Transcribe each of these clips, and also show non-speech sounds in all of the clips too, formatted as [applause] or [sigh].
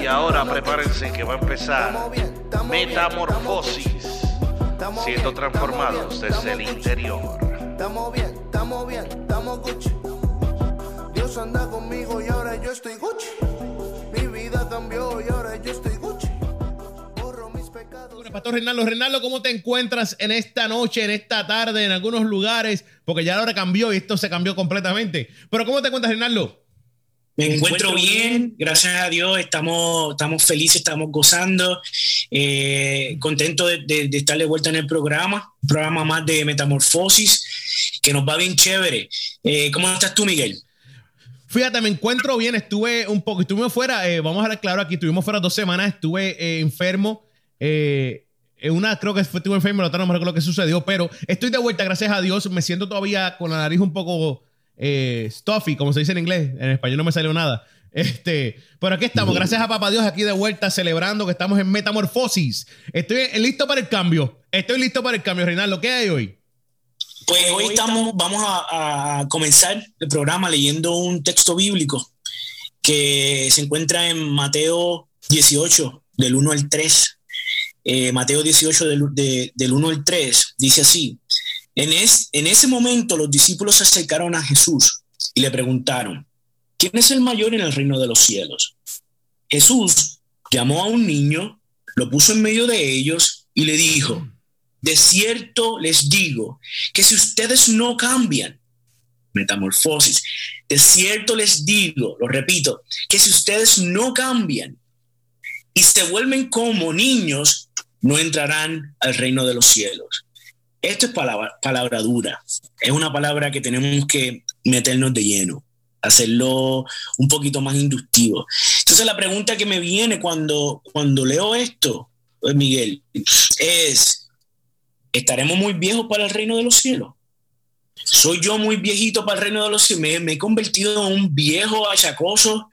Y ahora prepárense que va a empezar Metamorfosis, siendo transformados desde el interior. Estamos bien, estamos bien, estamos Gucci. Dios anda conmigo y ahora yo estoy Gucci. Mi vida cambió y ahora yo estoy Gucci. Borro mis pecados. Pastor Reinaldo, Reinaldo, ¿cómo te encuentras en esta noche, en esta tarde, en algunos lugares? Porque ya la hora cambió y esto se cambió completamente. Pero ¿cómo te encuentras, Reinaldo? Me encuentro bien, gracias a Dios, estamos, estamos felices, estamos gozando, eh, contento de, de, de, estar de vuelta en el programa, un programa más de Metamorfosis, que nos va bien chévere. Eh, ¿Cómo estás tú, Miguel? Fíjate, me encuentro bien, estuve un poco, estuvimos fuera, eh, vamos a hablar claro aquí, estuvimos fuera dos semanas, estuve eh, enfermo, eh, una creo que estuve enfermo, la otra no me recuerdo lo que sucedió, pero estoy de vuelta, gracias a Dios, me siento todavía con la nariz un poco eh, stuffy, como se dice en inglés. En español no me salió nada. Este, pero aquí estamos, gracias a Papá Dios, aquí de vuelta, celebrando que estamos en metamorfosis. Estoy listo para el cambio. Estoy listo para el cambio, Reinaldo. ¿Qué hay hoy? Pues hoy estamos, vamos a, a comenzar el programa leyendo un texto bíblico que se encuentra en Mateo 18, del 1 al 3. Eh, Mateo 18, del, de, del 1 al 3, dice así. En, es, en ese momento los discípulos se acercaron a Jesús y le preguntaron, ¿quién es el mayor en el reino de los cielos? Jesús llamó a un niño, lo puso en medio de ellos y le dijo, de cierto les digo que si ustedes no cambian, metamorfosis, de cierto les digo, lo repito, que si ustedes no cambian y se vuelven como niños, no entrarán al reino de los cielos. Esto es palabra, palabra dura. Es una palabra que tenemos que meternos de lleno, hacerlo un poquito más inductivo. Entonces la pregunta que me viene cuando, cuando leo esto, pues, Miguel, es, ¿estaremos muy viejos para el reino de los cielos? ¿Soy yo muy viejito para el reino de los cielos? Me, me he convertido en un viejo achacoso,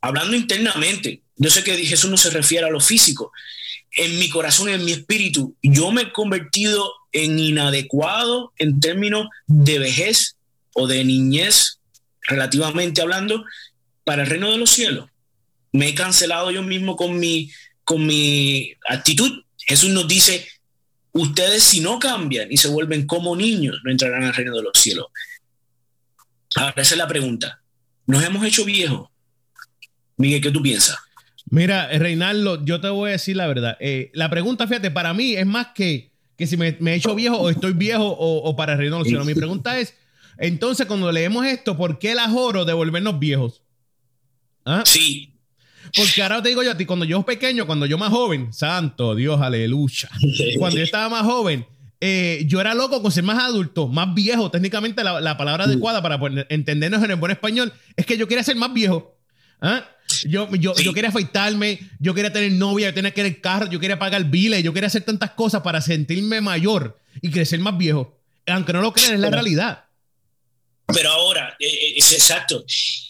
hablando internamente. Yo sé que Jesús no se refiere a lo físico, en mi corazón, en mi espíritu, yo me he convertido en inadecuado en términos de vejez o de niñez, relativamente hablando, para el reino de los cielos. Me he cancelado yo mismo con mi, con mi actitud. Jesús nos dice, ustedes si no cambian y se vuelven como niños, no entrarán al reino de los cielos. Ahora, esa es la pregunta. ¿Nos hemos hecho viejos? Miguel, ¿qué tú piensas? Mira, Reinaldo, yo te voy a decir la verdad. Eh, la pregunta, fíjate, para mí es más que, que si me, he hecho viejo o estoy viejo o, o para los cielos. Mi pregunta es, entonces, cuando leemos esto, ¿por qué el ajoro de volvernos viejos? ¿Ah? Sí. Porque ahora te digo yo a ti, cuando yo pequeño, cuando yo más joven, santo Dios, aleluya. Cuando yo estaba más joven, eh, yo era loco con ser más adulto, más viejo. Técnicamente la, la palabra adecuada para poner, entendernos en el buen español es que yo quería ser más viejo. ¿Ah? Yo, yo, sí. yo, quería afeitarme, yo quería tener novia, yo quería tener carro, yo quería pagar biles, yo quería hacer tantas cosas para sentirme mayor y crecer más viejo. Aunque no lo crean, es la realidad. Pero ahora, eh, es exacto.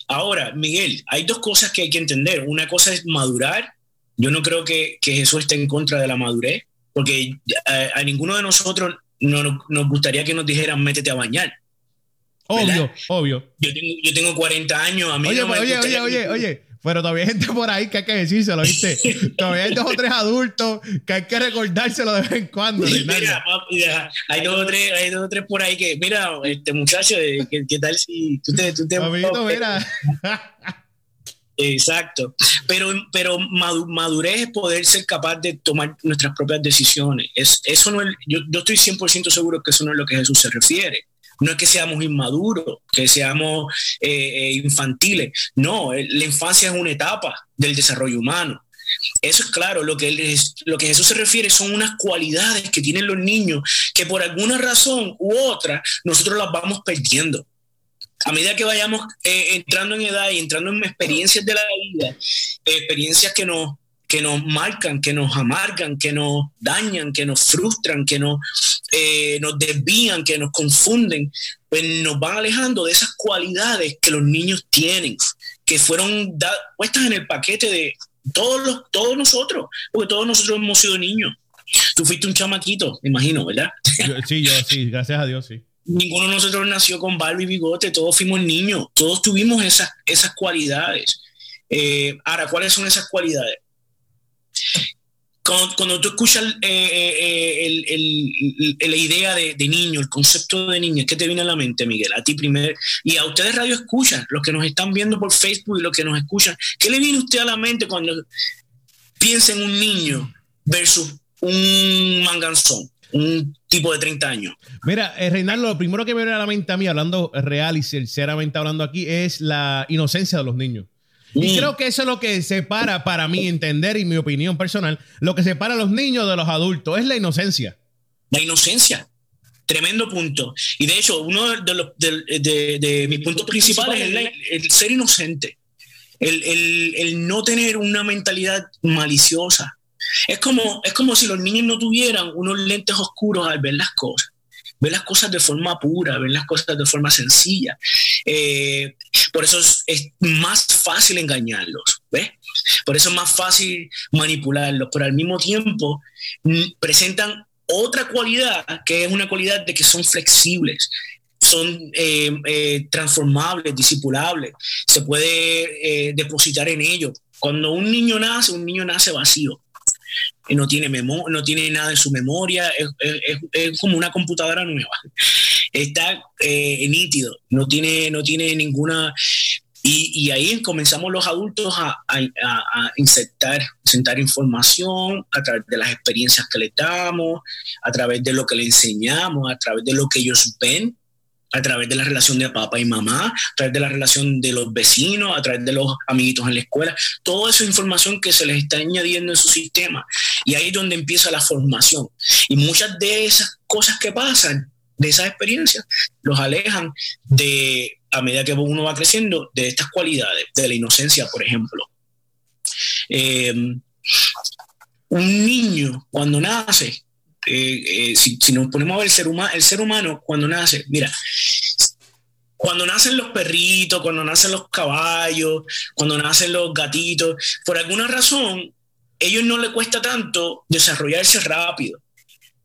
Ahora, Miguel, hay dos cosas que hay que entender. Una cosa es madurar. Yo no creo que, que Jesús esté en contra de la madurez, porque a, a ninguno de nosotros no, no, nos gustaría que nos dijeran métete a bañar. Obvio, ¿verdad? obvio. Yo tengo, yo tengo 40 años. A mí oye, no me oye, oye, oye, oye, pero todavía hay gente por ahí que hay que decírselo, ¿viste? [laughs] todavía hay dos o tres adultos que hay que recordárselo de vez en cuando. Mira, mira, hay, dos o tres, hay dos o tres por ahí que, mira, este muchacho, ¿qué, qué tal si tú te... Tú te mira. Exacto. Pero, pero madurez es poder ser capaz de tomar nuestras propias decisiones. Es, eso no es, yo, yo estoy 100% seguro que eso no es lo que Jesús se refiere. No es que seamos inmaduros, que seamos eh, infantiles. No, la infancia es una etapa del desarrollo humano. Eso es claro, lo que, él, lo que Jesús se refiere son unas cualidades que tienen los niños que por alguna razón u otra nosotros las vamos perdiendo. A medida que vayamos eh, entrando en edad y entrando en experiencias de la vida, eh, experiencias que nos, que nos marcan, que nos amargan, que nos dañan, que nos frustran, que nos, eh, nos desvían, que nos confunden, pues nos van alejando de esas cualidades que los niños tienen, que fueron puestas en el paquete de todos, los, todos nosotros, porque todos nosotros hemos sido niños. Tú fuiste un chamaquito, me imagino, ¿verdad? Yo, sí, yo sí, gracias a Dios, sí. Ninguno de nosotros nació con barba y bigote, todos fuimos niños, todos tuvimos esas, esas cualidades. Eh, ahora, ¿cuáles son esas cualidades? Cuando, tú escuchas eh, eh, la idea de, niño, el concepto de niño, ¿qué te viene a la mente, Miguel? A ti primero. Y a ustedes radio escuchan, los que nos están viendo por Facebook y los que nos escuchan, ¿qué le viene a usted a la mente cuando piensa en un niño versus un manganzón? un tipo de 30 años. Mira, eh, Reinaldo, lo primero que me viene a la mente a mí, hablando real y sinceramente hablando aquí, es la inocencia de los niños. Y creo que eso es lo que separa, para mí entender y mi opinión personal, lo que separa a los niños de los adultos, es la inocencia. La inocencia. Tremendo punto. Y de hecho, uno de, los, de, mis puntos principales es el, ser inocente. El, el, no tener una mentalidad maliciosa. Es como, es como si los niños no tuvieran unos lentes oscuros al ver las cosas ver las cosas de forma pura, ver las cosas de forma sencilla. Eh, por eso es, más fácil engañarlos. Por eso es más fácil manipularlos, pero al mismo tiempo mm, presentan otra cualidad que es una cualidad de que son flexibles, son eh, eh, transformables, disipulables, se puede depositar en ellos. Cuando un niño nace, un niño nace vacío no tiene, no tiene nada en su memoria, es, como una computadora nueva. Está eh, nítido, no tiene, no tiene ninguna... Y, ahí comenzamos los adultos a, a, insertar, información a través de las experiencias que le damos, a través de lo que le enseñamos, a través de lo que ellos ven a través de la relación de papá y mamá, a través de la relación de los vecinos, a través de los amiguitos en la escuela, toda esa información que se les está añadiendo en su sistema. Y ahí es donde empieza la formación. Y muchas de esas cosas que pasan, de esas experiencias, los alejan de, a medida que uno va creciendo, de estas cualidades, de la inocencia, por ejemplo. Eh, un niño cuando nace eh, eh, si, nos ponemos a ver el ser, humano, el ser humano cuando nace, mira, cuando nacen los perritos, cuando nacen los caballos, cuando nacen los gatitos, por alguna razón, ellos no les cuesta tanto desarrollarse rápido.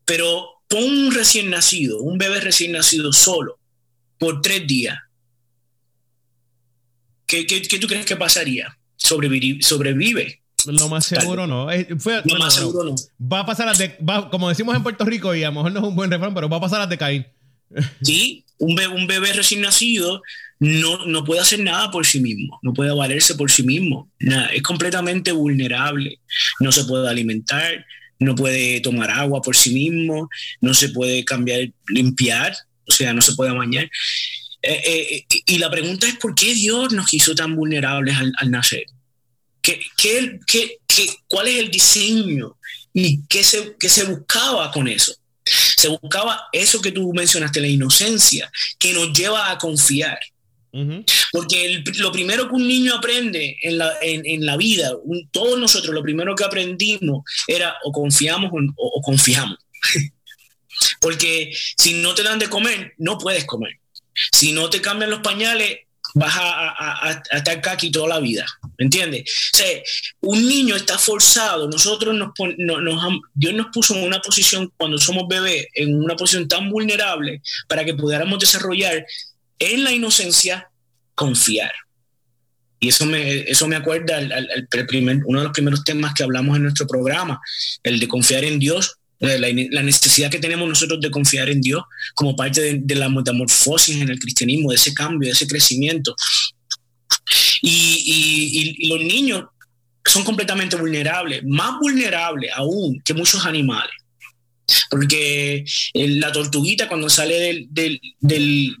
Pero pon un recién nacido, un bebé recién nacido solo, por tres días. ¿Qué, qué, tú crees que pasaría? Sobrevive. Lo más seguro no. Eh, lo más seguro no. Va a pasar a de, como decimos en Puerto Rico, y a lo mejor no es un buen refrán, pero va a pasar a decaer. [laughs] Sí, un bebé, un bebé recién nacido no, no puede hacer nada por sí mismo, no puede valerse por sí mismo. es completamente vulnerable, no se puede alimentar, no puede tomar agua por sí mismo, no se puede cambiar, limpiar, o sea, no se puede bañar. Eh, eh, y la pregunta es por qué Dios nos hizo tan vulnerables al nacer. ¿Qué, qué, qué, cuál es el diseño y qué se, qué se buscaba con eso? Se buscaba eso que tú mencionaste, la inocencia, que nos lleva a confiar. Porque lo primero que un niño aprende en la, en, la vida, todos nosotros lo primero que aprendimos era o confiamos o confiamos. [laughs] Porque si no te dan de comer, no puedes comer. Si no te cambian los pañales, vas a, estar aquí toda la vida. ¿Me entiendes? O sea, un niño está forzado. Nosotros nos, Dios nos puso en una posición, cuando somos bebés, en una posición tan vulnerable para que pudiéramos desarrollar en la inocencia confiar. Y eso me, eso me acuerda al, primer, uno de los primeros temas que hablamos en nuestro programa, el de confiar en Dios, la, necesidad que tenemos nosotros de confiar en Dios como parte de, la metamorfosis en el cristianismo, de ese cambio, de ese crecimiento. Y, los niños son completamente vulnerables, más vulnerables aún que muchos animales. Porque la tortuguita cuando sale del, del, del,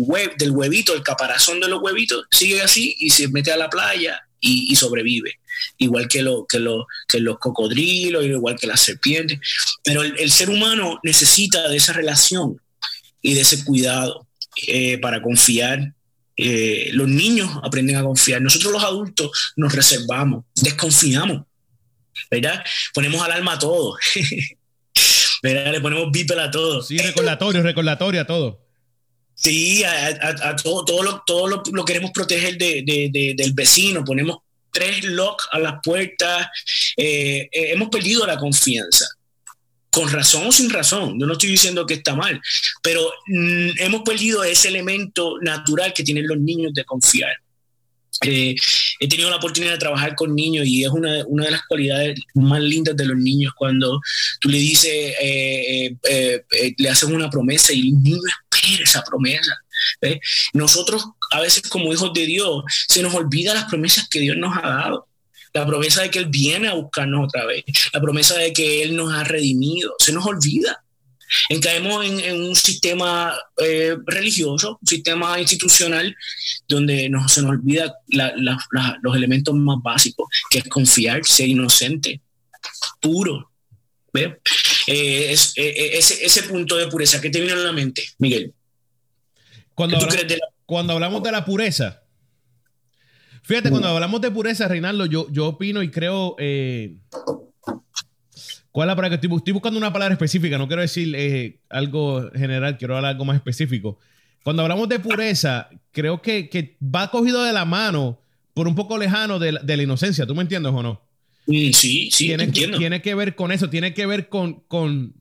web, del huevito, el caparazón de los huevitos, sigue así y se mete a la playa y, sobrevive, igual que, lo, que, lo, que los cocodrilos, igual que las serpientes. Pero el, ser humano necesita de esa relación y de ese cuidado eh, para confiar. Eh, los niños aprenden a confiar. Nosotros los adultos nos reservamos, desconfiamos, ¿verdad? Ponemos alarma a todo. [laughs] ¿verdad? Le ponemos bípel a todo. Sí, recordatorio, recordatorio a todo. Sí, a, todo, todo, lo, todo lo, queremos proteger del vecino, ponemos tres locks a las puertas, eh, eh, hemos perdido la confianza, con razón o sin razón, yo no estoy diciendo que está mal, pero mm, hemos perdido ese elemento natural que tienen los niños de confiar. Eh, he tenido la oportunidad de trabajar con niños y es una, una de las cualidades más lindas de los niños cuando tú le dices, le haces una promesa y el niño espera esa promesa. Nosotros a veces como hijos de Dios se nos olvida las promesas que Dios nos ha dado. La promesa de que Él viene a buscarnos otra vez. La promesa de que Él nos ha redimido. Se nos olvida. En caemos en, un sistema eh, religioso, un sistema institucional, donde no, se nos olvida los elementos más básicos, que es confiar, ser inocente, puro. Eh, es, eh, ese, punto de pureza, ¿qué te viene a la mente, Miguel? Cuando, hablamos, de cuando hablamos de la pureza, fíjate, cuando hablamos de pureza, Reinaldo, yo, yo opino y creo... ¿Cuál es la palabra que estoy, buscando? una palabra específica, no quiero decir eh, algo general, quiero hablar algo más específico. Cuando hablamos de pureza, creo que, va cogido de la mano por un poco lejano de la, inocencia. ¿Tú me entiendes o no? Mm, sí, sí, tiene, entiendo. tiene que ver con eso, tiene que ver con, con...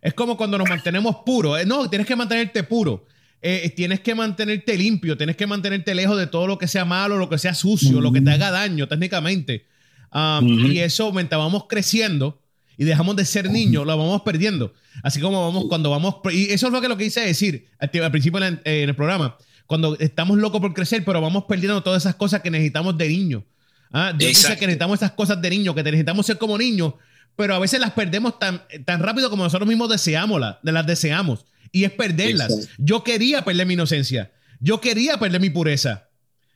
Es como cuando nos mantenemos puros. Eh, no, tienes que mantenerte puro. Eh, tienes que mantenerte limpio, tienes que mantenerte lejos de todo lo que sea malo, lo que sea sucio, lo que te haga daño técnicamente. Um, y eso, mientras vamos creciendo, y dejamos de ser niños, lo vamos perdiendo. Así como vamos cuando vamos. Y eso es lo que lo que quise decir al, principio en, el programa. Cuando estamos locos por crecer, pero vamos perdiendo todas esas cosas que necesitamos de niño. ¿Ah? Dios dice que necesitamos esas cosas de niño, que necesitamos ser como niños, pero a veces las perdemos tan, tan rápido como nosotros mismos deseamos, las, las deseamos. Y es perderlas. Yo quería perder mi inocencia. Yo quería perder mi pureza.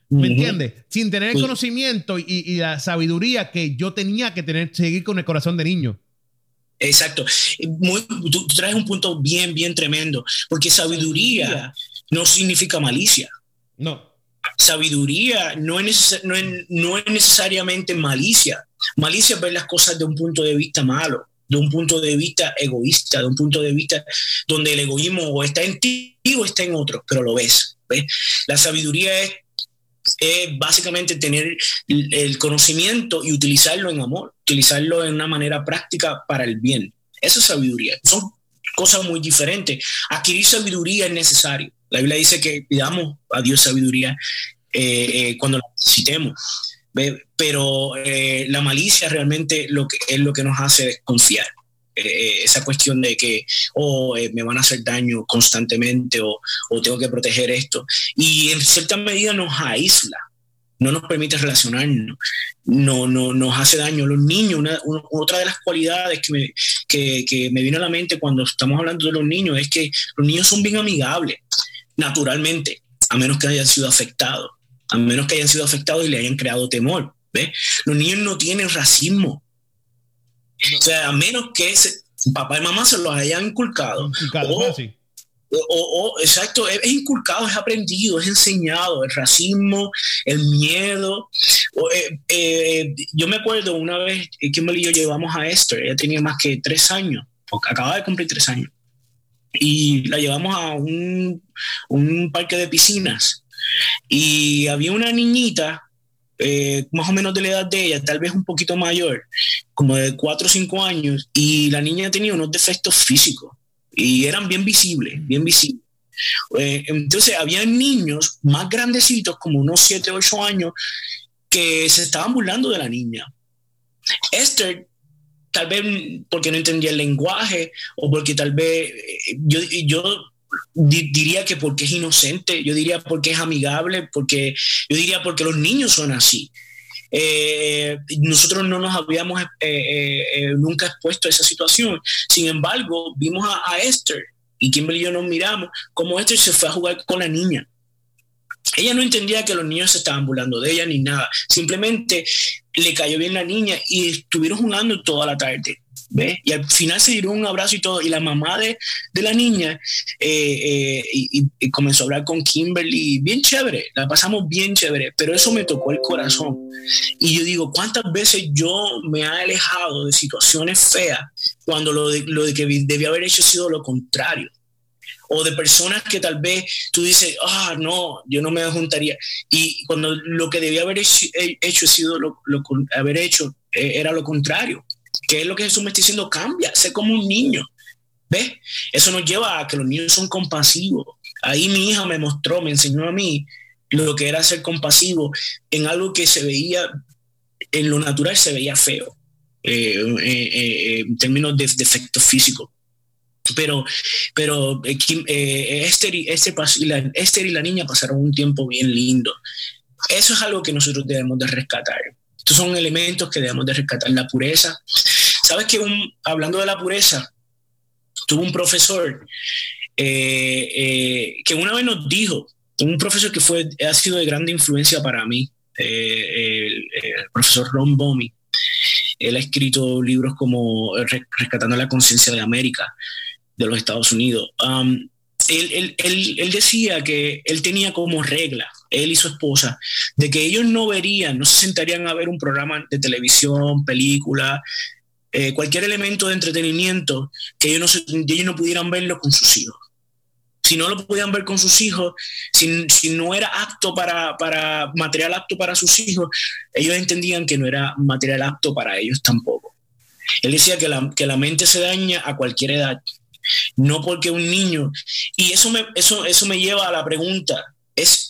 ¿Me entiendes? Sin tener el conocimiento y, y, la sabiduría que yo tenía que tener, seguir con el corazón de niño. Exacto. tú, traes un punto bien, bien tremendo, porque sabiduría no significa malicia. No. Sabiduría no es, no, no es necesariamente malicia. Malicia es ver las cosas de un punto de vista malo, de un punto de vista egoísta, de un punto de vista donde el egoísmo o está en ti o está en otro, pero lo ves. ¿ves? La sabiduría es es básicamente tener el conocimiento y utilizarlo en amor, utilizarlo en una manera práctica para el bien. Eso es sabiduría. Son cosas muy diferentes. Adquirir sabiduría es necesario. La Biblia dice que pidamos a Dios sabiduría eh, eh, cuando la necesitemos. Pero eh, la malicia realmente lo que, es lo que nos hace desconfiar. Eh, esa cuestión de que oh, eh, me van a hacer daño constantemente o, tengo que proteger esto. Y en cierta medida nos aísla, no nos permite relacionarnos, no, no nos hace daño. Los niños, otra de las cualidades que me, que, que me viene a la mente cuando estamos hablando de los niños es que los niños son bien amigables, naturalmente, a menos que hayan sido afectados, a menos que hayan sido afectados y le hayan creado temor. ¿ves? Los niños no tienen racismo, o sea, a menos que ese, papá y mamá se los hayan inculcado. o, exacto, es, inculcado, es aprendido, es enseñado, el racismo, el miedo. Eh, eh, yo me acuerdo una vez que Kimberly y yo llevamos a Esther, ella tenía más que tres años, porque acaba de cumplir tres años, y la llevamos a un, un parque de piscinas. Y había una niñita eh, más o menos de la edad de ella, tal vez un poquito mayor, como de 4 o 5 años, y la niña tenía unos defectos físicos y eran bien visibles, bien visibles. Eh, entonces, había niños más grandecitos, como unos 7 o 8 años, que se estaban burlando de la niña. Esther, tal vez porque no entendía el lenguaje o porque tal vez eh, yo, diría que porque es inocente, yo diría porque es amigable, porque yo diría porque los niños son así. Eh, nosotros no nos habíamos eh, eh, nunca expuesto a esa situación. Sin embargo, vimos a, Esther y Kimberly y yo nos miramos como Esther se fue a jugar con la niña. Ella no entendía que los niños se estaban burlando de ella ni nada. Simplemente le cayó bien la niña y estuvieron jugando toda la tarde. Y al final se dieron un abrazo y todo. Y la mamá de, la niña eh, eh, y, comenzó a hablar con Kimberly, bien chévere, la pasamos bien chévere, pero eso me tocó el corazón. Y yo digo, ¿cuántas veces yo me he alejado de situaciones feas cuando lo de, lo de que debía haber hecho sido lo contrario? o de personas que tal vez tú dices, ah, no, yo no me juntaría. Y cuando lo que debía haber hecho, hecho sido lo, lo, haber hecho eh, era lo contrario. ¿Qué es lo que Jesús me está diciendo? Cambia, sé como un niño. ¿Ves? Eso nos lleva a que los niños son compasivos. Ahí mi hija me mostró, me enseñó a mí lo que era ser compasivo en algo que se veía, en lo natural se veía feo, eh, eh, eh, en términos de, efectos físicos. Pero, pero Esther, la, Esther y la niña pasaron un tiempo bien lindo. Eso es algo que nosotros debemos de rescatar. Estos son elementos que debemos de rescatar. La pureza. ¿Sabes que hablando de la pureza, tuvo un profesor que una vez nos dijo, un profesor que fue, ha sido de grande influencia para mí, eh, el, profesor Ron Bomi. Él ha escrito libros como Rescatando la conciencia de América, de los Estados Unidos. Um, él, él, decía que él tenía como regla, él y su esposa, de que ellos no verían, no se sentarían a ver un programa de televisión, película, eh, cualquier elemento de entretenimiento que ellos no, ellos no pudieran verlo con sus hijos si no lo podían ver con sus hijos, si, no era apto para, para, material apto para sus hijos, ellos entendían que no era material apto para ellos tampoco. Él decía que la, que la mente se daña a cualquier edad, no porque un niño, y eso me, eso, eso me lleva a la pregunta, es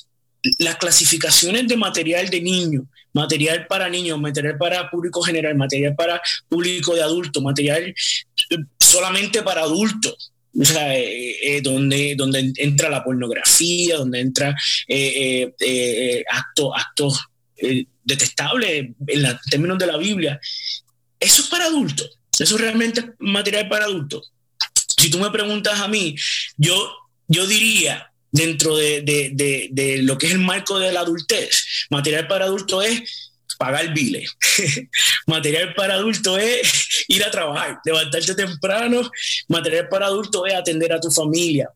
las clasificaciones de material de niño, material para niños, material para público general, material para público de adulto, material solamente para adultos o sea, eh, eh, donde, donde entra la pornografía, donde entra eh, actos acto, detestables en, términos de la Biblia. Eso es para adultos. Eso realmente es material para adultos. Si tú me preguntas a mí, yo, yo diría, dentro de, de, de lo que es el marco de la adultez, material para adultos es pagar biles. [laughs] material para adultos es ir a trabajar, levantarte temprano. Material para adultos es atender a tu familia.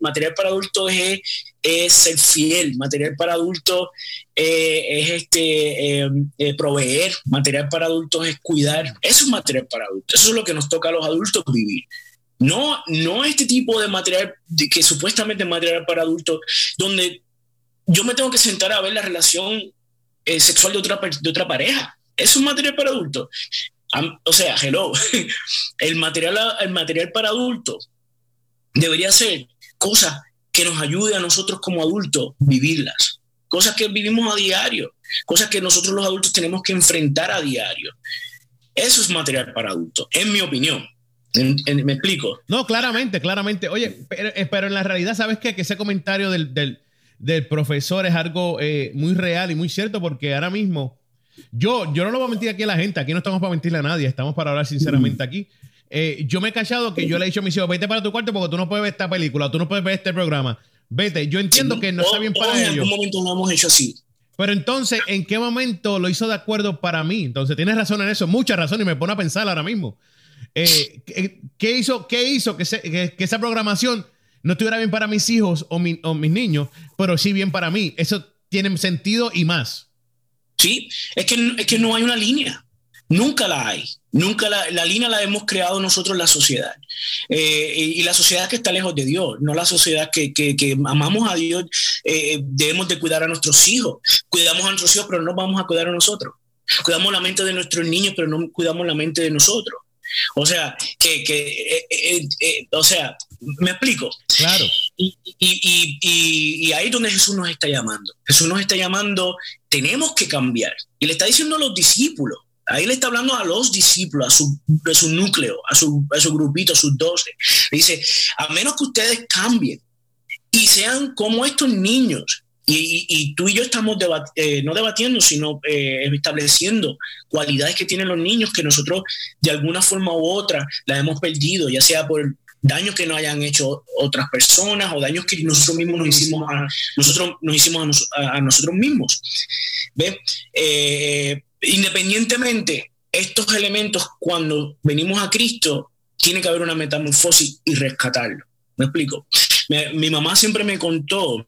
material para adultos es, ser fiel. Material para adultos eh, es este, em, eh, proveer. Material para adultos es cuidar. Eso es material para adultos. Eso es lo que nos toca a los adultos vivir. No, no este tipo de material que supuestamente es material para adultos, donde yo me tengo que sentar a ver la relación eh, sexual de otra, de otra pareja. Es un material para adultos. O sea, hello, [laughs] el material, el material para adultos debería ser cosas que nos ayude a nosotros como adultos vivirlas, cosas que vivimos a diario, cosas que nosotros los adultos tenemos que enfrentar a diario. Eso es material para adultos, en mi opinión. ¿Me explico? No, claramente, claramente. Oye, pero, eh, en la realidad, ¿sabes qué? Que ese comentario del, del profesor es algo eh, muy real y muy cierto porque ahora mismo yo, yo no lo voy a mentir aquí a la gente, aquí no estamos para mentirle a nadie, estamos para hablar sinceramente aquí. Eh, yo me he callado que yo le he dicho a mis hijos, vete para tu cuarto porque tú no puedes ver esta película, tú no puedes ver este programa. Vete, yo entiendo que no está bien para ellos. En algún momento lo hemos hecho así. Pero entonces, ¿en qué momento lo hizo de acuerdo para mí? Entonces, tienes razón en eso, mucha razón, y me pone a pensar ahora mismo. Eh, ¿qué, hizo, qué hizo que, que, que esa programación no estuviera bien para mis hijos o, mis niños, pero sí bien para mí. Eso tiene sentido y más. Sí, es que, es que no hay una línea. Nunca la hay. Nunca la, línea la hemos creado nosotros, la sociedad. Eh, y, la sociedad que está lejos de Dios, no la sociedad que, amamos a Dios, eh, debemos de cuidar a nuestros hijos. Cuidamos a nuestros hijos, pero no vamos a cuidar a nosotros. Cuidamos la mente de nuestros niños, pero no cuidamos la mente de nosotros. O sea, que, que eh, o sea, ¿Me explico? Claro. Y, y, ahí es donde Jesús nos está llamando. Jesús nos está llamando, tenemos que cambiar. Y le está diciendo a los discípulos, ahí le está hablando a los discípulos, a su, a su núcleo, a su, a su grupito, a sus doce. Dice, a menos que ustedes cambien y sean como estos niños. Y, tú y yo estamos eh, no debatiendo, sino eh, estableciendo cualidades que tienen los niños que nosotros de alguna forma u otra las hemos perdido, ya sea por daños que no hayan hecho otras personas o daños que nosotros mismos nos hicimos a nosotros, nos hicimos a, nosotros mismos. ¿Ve? Eh, independientemente, estos elementos, cuando venimos a Cristo, tiene que haber una metamorfosis y rescatarlo. ¿Me explico? mi mamá siempre me contó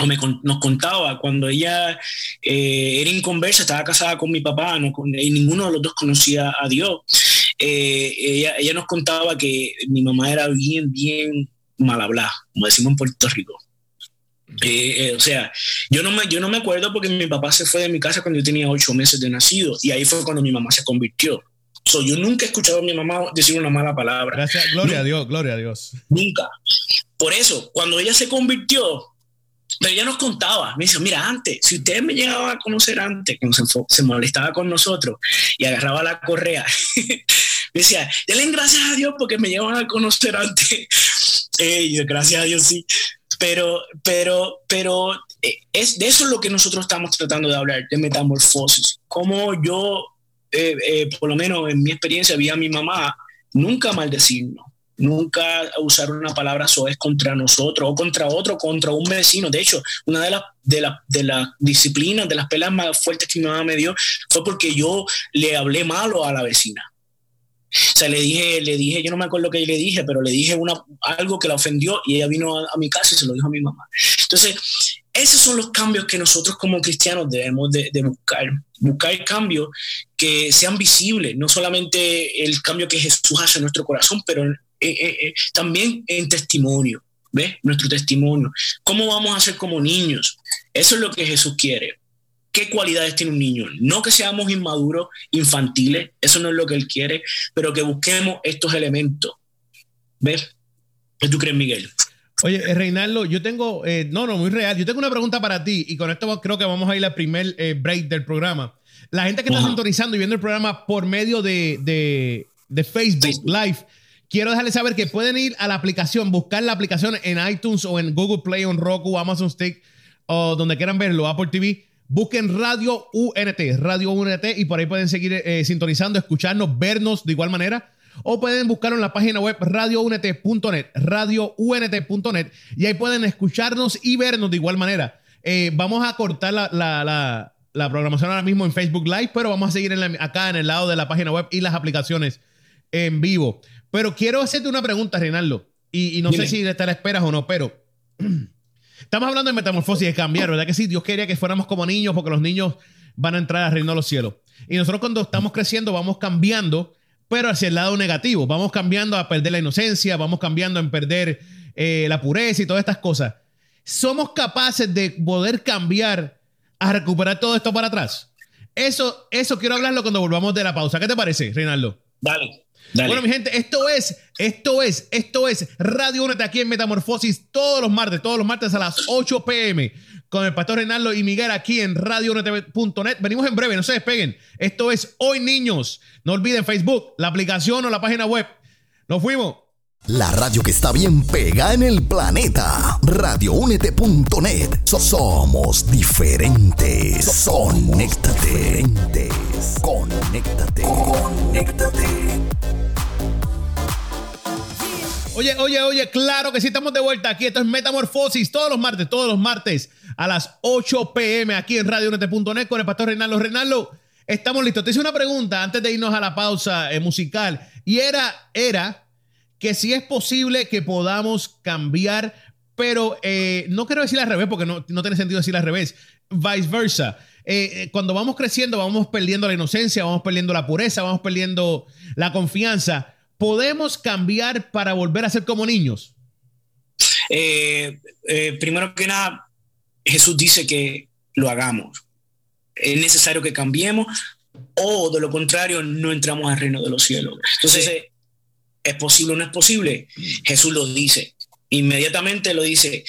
o me, nos contaba cuando ella eh, era inconversa, estaba casada con mi papá, no, y ninguno de los dos conocía a Dios. Eh, ella, ella, nos contaba que mi mamá era bien, bien mal hablada, como decimos en Puerto Rico. Eh, o sea, yo no, me, yo no me acuerdo porque mi papá se fue de mi casa cuando yo tenía ocho meses de nacido y ahí fue cuando mi mamá se convirtió. So, yo nunca he escuchado a mi mamá decir una mala palabra. Gracias, gloria a Dios, gloria a Dios. Nunca. Por eso, cuando ella se convirtió, pero ella nos contaba, me dice, mira, antes, si ustedes me llegaban a conocer antes, que se, molestaba con nosotros y agarraba la correa, [laughs] me decía, denle gracias a Dios porque me llevan a conocer antes. [laughs] Eh, gracias a Dios sí. Pero, pero, pero eh, es de eso es lo que nosotros estamos tratando de hablar, de metamorfosis. Como yo, eh, por lo menos en mi experiencia, vi a mi mamá nunca maldecirnos nunca usar una palabra soez contra nosotros o contra otro, contra un vecino. De hecho, una de las de la, de la disciplinas, de las pelas más fuertes que mi mamá me dio, fue porque yo le hablé malo a la vecina. O sea, le dije, le dije, yo no me acuerdo que le dije, pero le dije una, algo que la ofendió y ella vino a, mi casa y se lo dijo a mi mamá. Entonces, esos son los cambios que nosotros como cristianos debemos de, de buscar. Buscar cambios que sean visibles, no solamente el cambio que Jesús hace en nuestro corazón, pero eh, eh, eh, también en testimonio, ¿ves? Nuestro testimonio. ¿Cómo vamos a ser como niños? Eso es lo que Jesús quiere. ¿Qué cualidades tiene un niño? No que seamos inmaduros, infantiles, eso no es lo que Él quiere, pero que busquemos estos elementos. ¿Ves? ¿Qué tú crees, Miguel? Oye, Reinaldo, yo tengo, no, no, muy real. Yo tengo una pregunta para ti y con esto creo que vamos a ir al primer break del programa. La gente que está sintonizando y viendo el programa por medio de, de Facebook Live, quiero dejarles saber que pueden ir a la aplicación, buscar la aplicación en iTunes o en Google Play en Roku, Amazon Stick o donde quieran verlo, Apple TV. Busquen Radio UNT, Radio UNT, y por ahí pueden seguir eh, sintonizando, escucharnos, vernos de igual manera. O pueden buscarlo en la página web radiount.net, radiount.net, y ahí pueden escucharnos y vernos de igual manera. Eh, vamos a cortar la, programación ahora mismo en Facebook Live, pero vamos a seguir acá en el lado de la página web y las aplicaciones en vivo. Pero quiero hacerte una pregunta, Reinaldo. Y, no sé si te la esperas o no, pero [clears throat] estamos hablando de metamorfosis, de cambiar, ¿verdad que sí? Dios quería que fuéramos como niños porque los niños van a entrar al reino de los cielos. Y nosotros cuando estamos creciendo vamos cambiando, pero hacia el lado negativo. Vamos cambiando a perder la inocencia, vamos cambiando en perder eh, la pureza y todas estas cosas. ¿Somos capaces de poder cambiar a recuperar todo esto para atrás? Eso, eso quiero hablarlo cuando volvamos de la pausa. ¿Qué te parece, Reinaldo? Dale. Bueno, mi gente, esto es, esto es, esto es Radio Únete aquí en Metamorfosis todos los martes, todos los martes a las 8 pm con el pastor Reinaldo y Miguel aquí en radiounete.net. Venimos en breve, no se despeguen. Esto es Hoy Niños. No olviden Facebook, la aplicación o la página web. Nos fuimos. La radio que está bien pega en el planeta. Radioúnete.net. somos diferentes. Conéctate. Conéctate. Conéctate. Oye, oye, oye, claro que sí, estamos de vuelta aquí. Esto es Metamorfosis todos los martes, todos los martes a las 8 pm aquí en radionet.net con el pastor Reinaldo. Reinaldo, estamos listos. Te hice una pregunta antes de irnos a la pausa eh, musical y era, era que si es posible que podamos cambiar, pero eh, no quiero decir al revés porque no, no tiene sentido decir al revés, viceversa. Eh, cuando vamos creciendo, vamos perdiendo la inocencia, vamos perdiendo la pureza, vamos perdiendo la confianza ¿podemos cambiar para volver a ser como niños? Eh, eh, primero que nada, Jesús dice que lo hagamos. Es necesario que cambiemos o de lo contrario no entramos al reino de los cielos. Entonces, ¿es posible o no es posible? Jesús lo dice. Inmediatamente lo dice.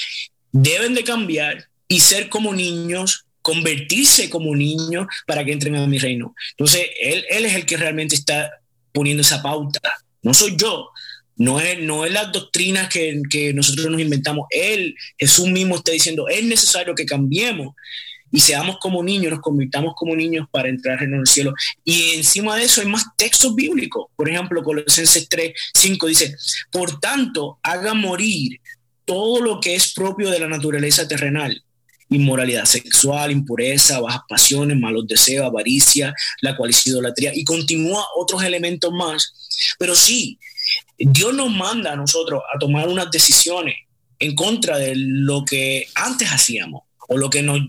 Deben de cambiar y ser como niños convertirse como niños para que entren a mi reino. Entonces, él, él es el que realmente está poniendo esa pauta no soy yo, no es, no es las doctrinas que, que nosotros nos inventamos. Él, Jesús mismo está diciendo, es necesario que cambiemos y seamos como niños, nos convirtamos como niños para entrar en el cielo. Y encima de eso hay más textos bíblicos. Por ejemplo, Colosenses 3, 5 dice, por tanto, haga morir todo lo que es propio de la naturaleza terrenal. Inmoralidad sexual, impureza, bajas pasiones, malos deseos, avaricia, la cual es idolatría. Y continúa otros elementos más pero sí, Dios nos manda a nosotros a tomar unas decisiones en contra de lo que antes hacíamos o lo que nos,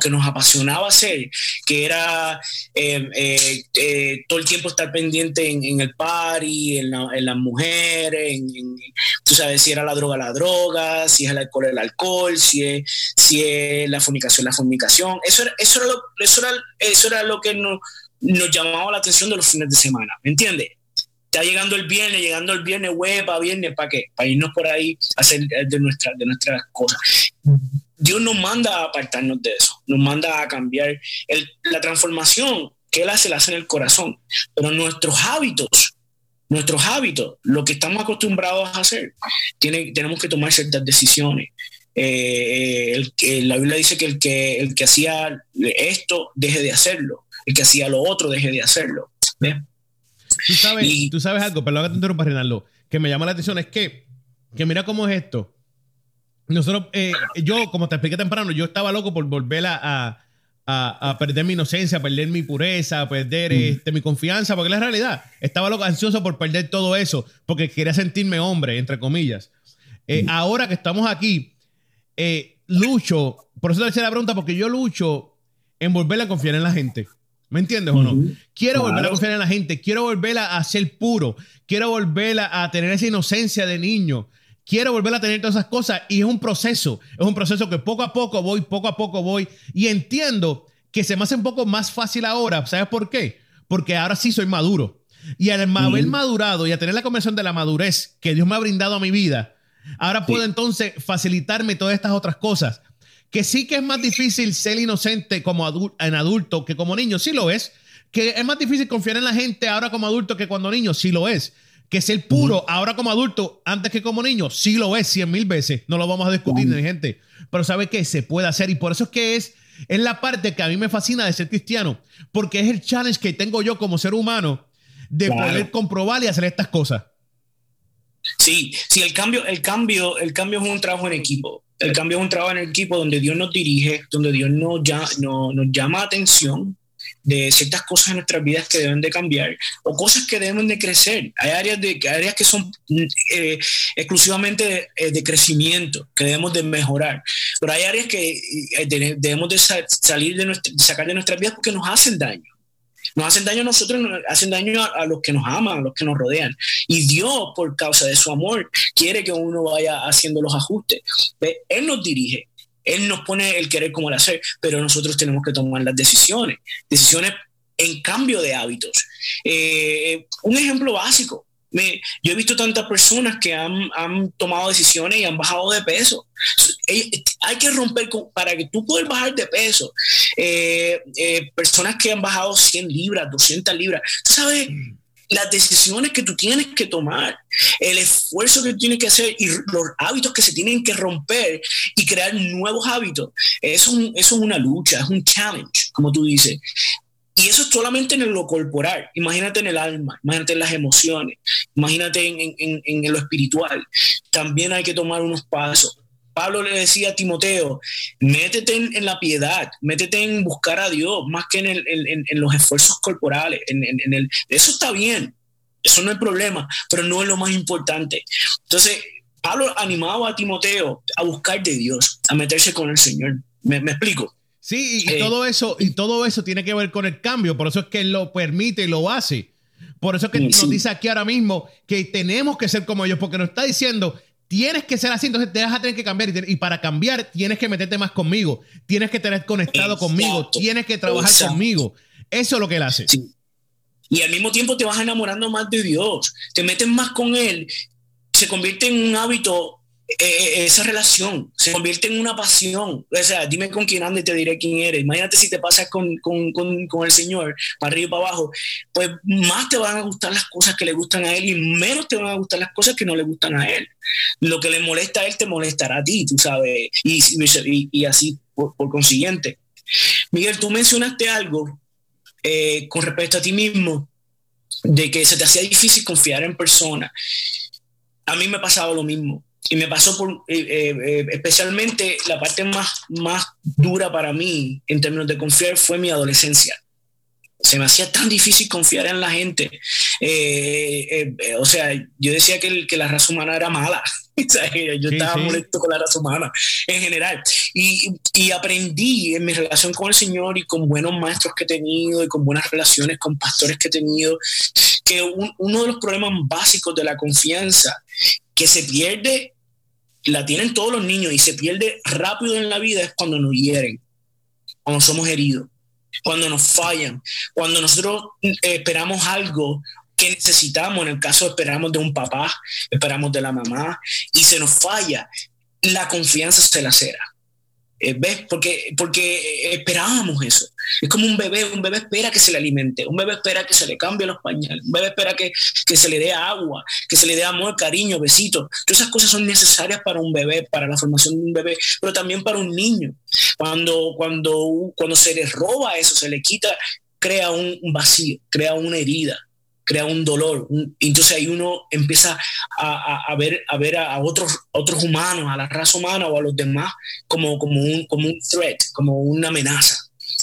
que nos apasionaba hacer, que era eh, eh, eh, todo el tiempo estar pendiente en, el party, en, en las mujeres, tú sabes, si era la droga, la droga, si es el alcohol, el alcohol, si es, si es la fornicación, la fornicación. Eso era, eso era, lo, eso era, eso era lo que nos, nos llamaba la atención de los fines de semana, ¿me entiendes? Está llegando el viernes, llegando el viernes, para viernes, ¿para qué? Para irnos por ahí a hacer de, nuestra, de nuestras cosas. Dios nos manda a apartarnos de eso, nos manda a cambiar la transformación que Él hace, la hace en el corazón, pero nuestros hábitos, nuestros hábitos, lo que estamos acostumbrados a hacer, tenemos que tomar ciertas decisiones. Eh, el, la Biblia dice que el, que el que hacía esto deje de hacerlo, el que hacía lo otro deje de hacerlo. Tú sabes, tú sabes algo, perdón que te interrumpa, Reinaldo, que me llama la atención es que, que mira cómo es esto. Nosotros, eh, yo, como te expliqué temprano, yo estaba loco por volver a, a, perder mi inocencia, a perder mi pureza, a perder este, mi confianza, porque la realidad, estaba loco, ansioso por perder todo eso, porque quería sentirme hombre, entre comillas. Eh, ahora que estamos aquí, eh, lucho, por eso te hice la pregunta, porque yo lucho en volver a confiar en la gente. ¿Me entiendes o no? Quiero volver a confiar en la gente, quiero volver a, ser puro, quiero volver a, tener esa inocencia de niño, quiero volver a tener todas esas cosas y es un proceso, es un proceso que poco a poco voy, poco a poco voy y entiendo que se me hace un poco más fácil ahora, ¿sabes por qué? Porque ahora sí soy maduro. Y al haber madurado y a tener la conversión de la madurez que Dios me ha brindado a mi vida, ahora puedo entonces facilitarme todas estas otras cosas que sí que es más difícil ser inocente como en adulto que como niño, sí lo es. Que es más difícil confiar en la gente ahora como adulto que cuando niño, sí lo es. Que ser puro ahora como adulto antes que como niño, sí lo es cien mil veces. No lo vamos a discutir, mi gente. Pero sabe que se puede hacer y por eso es que es, es la parte que a mí me fascina de ser cristiano, porque es el challenge que tengo yo como ser humano de poder comprobar y hacer estas cosas. Sí, sí, el cambio, el cambio, el cambio es un trabajo en equipo. El cambio es un trabajo en equipo donde Dios nos dirige, donde Dios nos, ya, no, nos llama atención de ciertas cosas en nuestras vidas que deben de cambiar o cosas que deben de crecer. Hay áreas, de, áreas que son eh, exclusivamente de, de, crecimiento, que debemos de mejorar, pero hay áreas que eh, debemos de salir de, sacar de nuestras vidas porque nos hacen daño. Nos hacen daño a nosotros, nos hacen daño a, los que nos aman, a los que nos rodean. Y Dios, por causa de su amor, quiere que uno vaya haciendo los ajustes. Él nos dirige, Él nos pone el querer como el hacer, pero nosotros tenemos que tomar las decisiones, decisiones en cambio de hábitos. Eh, un ejemplo básico, yo he visto tantas personas que han, tomado decisiones y han bajado de peso. Hay que romper para que tú puedas bajar de peso. Eh, eh, personas que han bajado 100 libras, 200 libras. Sabes las decisiones que tú tienes que tomar, el esfuerzo que tú tienes que hacer y los hábitos que se tienen que romper y crear nuevos hábitos. Eso es una lucha, es un challenge, como tú dices. Y eso es solamente en lo corporal. Imagínate en el alma, imagínate en las emociones, imagínate en, lo espiritual. También hay que tomar unos pasos. Pablo le decía a Timoteo, métete en, la piedad, métete en buscar a Dios, más que en, los esfuerzos corporales. El, eso está bien, eso no es problema, pero no es lo más importante. Entonces, Pablo animaba a Timoteo a buscar de Dios, a meterse con el Señor. me explico? Sí, y, todo eso, y todo eso tiene que ver con el cambio. Por eso es que él lo permite y lo hace. Por eso es que nos dice aquí ahora mismo que tenemos que ser como ellos, porque nos está diciendo, tienes que ser así, entonces te vas a tener que cambiar. Y, para cambiar, tienes que meterte más conmigo, tienes que tener conectado conmigo, tienes que trabajar conmigo. Eso es lo que él hace. Y al mismo tiempo te vas enamorando más de Dios, te metes más con Él, se convierte en un hábito eh, esa relación se convierte en una pasión. O sea, dime con quién andas y te diré quién eres. Imagínate si te pasas con, con, con, con, el Señor, para arriba y para abajo, pues más te van a gustar las cosas que le gustan a Él y menos te van a gustar las cosas que no le gustan a Él. Lo que le molesta a Él te molestará a ti, tú sabes, y, y, así por, por, consiguiente. Miguel, tú mencionaste algo eh, con respecto a ti mismo, de que se te hacía difícil confiar en personas. A mí me pasaba lo mismo y me pasó por, eh, eh, eh, especialmente la parte más, más dura para mí en términos de confiar fue mi adolescencia. Se me hacía tan difícil confiar en la gente. o sea, yo decía que, que, la raza humana era mala. [laughs] yo estaba molesto con la raza humana en general. Y, y, aprendí en mi relación con el Señor y con buenos maestros que he tenido y con buenas relaciones con pastores que he tenido, que uno de los problemas básicos de la confianza que se pierde la tienen todos los niños y se pierde rápido en la vida es cuando nos hieren, cuando somos heridos, cuando nos fallan, cuando nosotros eh, esperamos algo que necesitamos, en el caso esperamos de un papá, esperamos de la mamá, y se nos falla, la confianza se la cera. Eh, ¿Ves? Porque, porque esperábamos eso. Es como un bebé, un bebé espera que se le alimente, un bebé espera que se le cambie los pañales, un bebé espera que, que se le dé agua, que se le dé amor, cariño, besitos. Todas esas cosas son necesarias para un bebé, para la formación de un bebé, pero también para un niño. Cuando, cuando, cuando se le roba eso, se le quita, crea un vacío, crea una herida crea un dolor. entonces ahí uno empieza a, ver, a, ver a, otros, otros humanos, a la raza humana o a los demás como, como, un, como un threat, como una amenaza.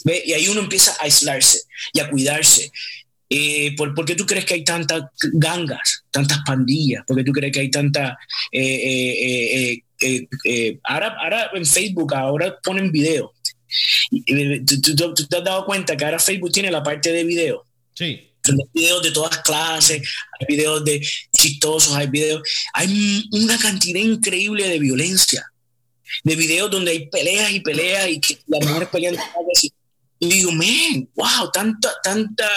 Y ahí uno empieza a aislarse y a cuidarse. Eh, ¿por, qué tú crees que hay tantas gangas, tantas pandillas? ¿Por qué tú crees que hay tanta... Eh, eh, ahora, ahora en Facebook, ahora ponen video. ¿Tú, tú, te has dado cuenta que ahora Facebook tiene la parte de video? Sí. Hay videos de todas clases, hay videos de chistosos, hay videos... Hay una cantidad increíble de violencia. De videos donde hay peleas y peleas y que las mujeres pelean y digo, man, wow, tanta, tanta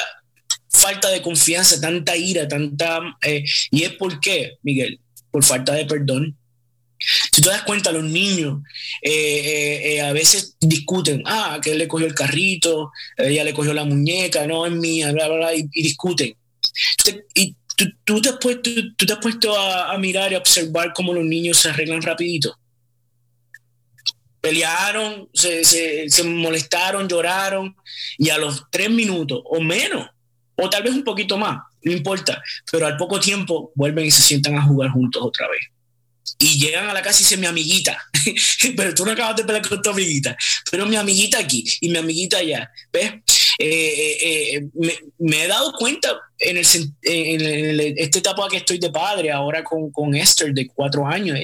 falta de confianza, tanta ira, tanta... Eh, ¿Y es por qué, Miguel? Por falta de perdón. Si te das cuenta, los niños eh, eh, a veces discuten, ah, que él le cogió el carrito, ella le cogió la muñeca, no es mía, bla, bla, bla, y, discuten. Y tú, te has puesto, tú te has puesto a, a mirar y a observar cómo los niños se arreglan rapidito pelearon, se, se, molestaron, lloraron y a los tres minutos o menos, o tal vez un poquito más, no importa, pero al poco tiempo vuelven y se sientan a jugar juntos otra vez. Y llegan a la casa y dicen mi amiguita, [laughs] pero tú no acabas de pelear con tu amiguita, pero mi amiguita aquí y mi amiguita allá, ¿ves? Eh, eh, eh, me, he dado cuenta en, el, en, esta etapa que estoy de padre, ahora con, Esther de cuatro años,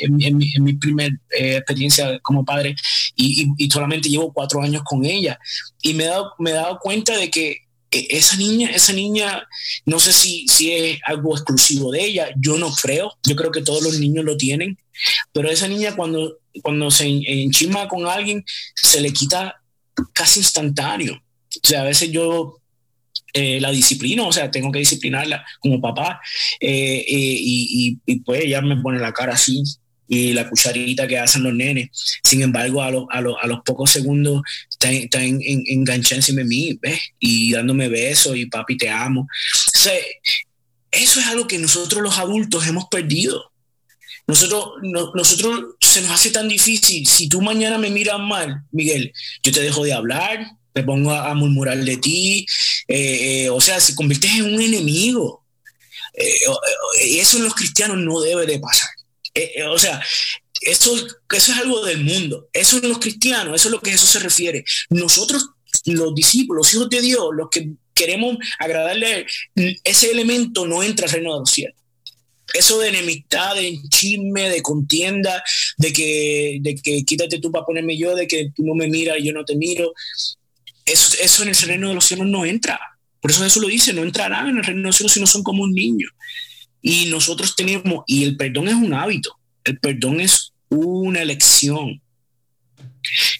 en, mi, primera experiencia como padre, y, y, solamente llevo cuatro años con ella. Y me he dado, me he dado cuenta de que esa niña, esa niña, no sé si, si es algo exclusivo de ella, yo no creo, yo creo que todos los niños lo tienen, pero esa niña cuando, cuando se enchima con alguien, se le quita casi instantáneo. O sea, a veces yo eh, la disciplino, o sea, tengo que disciplinarla como papá, eh, eh, y, pues ella me pone la cara así y la cucharita que hacen los nenes. Sin embargo, a, a, a los pocos segundos está, está en, en mí, ¿ves? Y dándome besos y papi, te amo. O sea, eso es algo que nosotros los adultos hemos perdido. Nosotros, nosotros se nos hace tan difícil. Si tú mañana me miras mal, Miguel, yo te dejo de hablar, me pongo a, murmurar de ti, eh, eh, o sea, se conviertes en un enemigo. Eh, eso en los cristianos no debe de pasar. o sea, eso, eso es algo del mundo. Eso en los cristianos, eso es lo que Jesús se refiere. Nosotros, los discípulos, los hijos de Dios, los que queremos agradarle, ese elemento no entra al reino de los cielos. Eso de enemistad, de chisme, de contienda, de que, de que quítate tú para ponerme yo, de que tú no me miras y yo no te miro, eso, en el reino de los cielos no entra. Por eso Jesús lo dice, no entrarán en el reino de los cielos si no son como un niño. Y nosotros tenemos, y el perdón es un hábito, el perdón es una elección.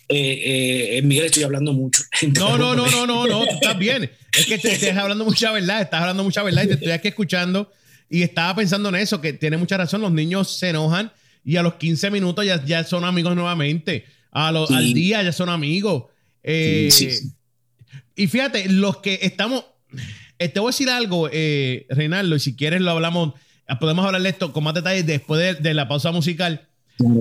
Eh, eh, Miguel, estoy hablando mucho. [laughs] No, no, no, no, no, no, estás bien. Es que te, estás hablando mucha verdad, estás hablando mucha verdad y te estoy aquí escuchando y estaba pensando en eso, que tiene mucha razón, los niños se enojan y a los 15 minutos ya, ya son amigos nuevamente, a al día ya son amigos. Eh, y fíjate, los que estamos. Eh, te voy a decir algo, eh, Reinaldo, y si quieres lo hablamos, podemos hablar de esto con más detalles después de, la pausa musical.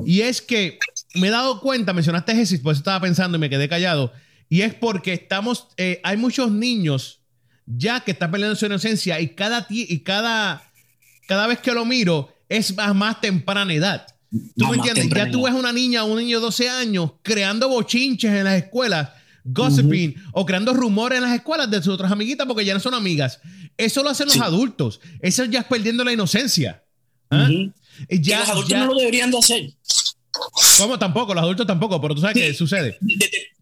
Y es que me he dado cuenta, mencionaste Jesús, por eso estaba pensando y me quedé callado. Y es porque estamos, eh, hay muchos niños ya que están perdiendo su inocencia y cada, y cada, cada vez que lo miro es más, más temprana edad. ¿Tú me entiendes? Ya tú ves una niña un niño de 12 años creando bochinches en las escuelas gossiping o creando rumores en las escuelas de sus otras amiguitas porque ya no son amigas. Eso lo hacen los adultos. Eso ya es perdiendo la inocencia. ¿Ah? ya, los adultos no lo deberían de hacer. ¿Cómo tampoco? Los adultos tampoco, pero tú sabes qué sucede.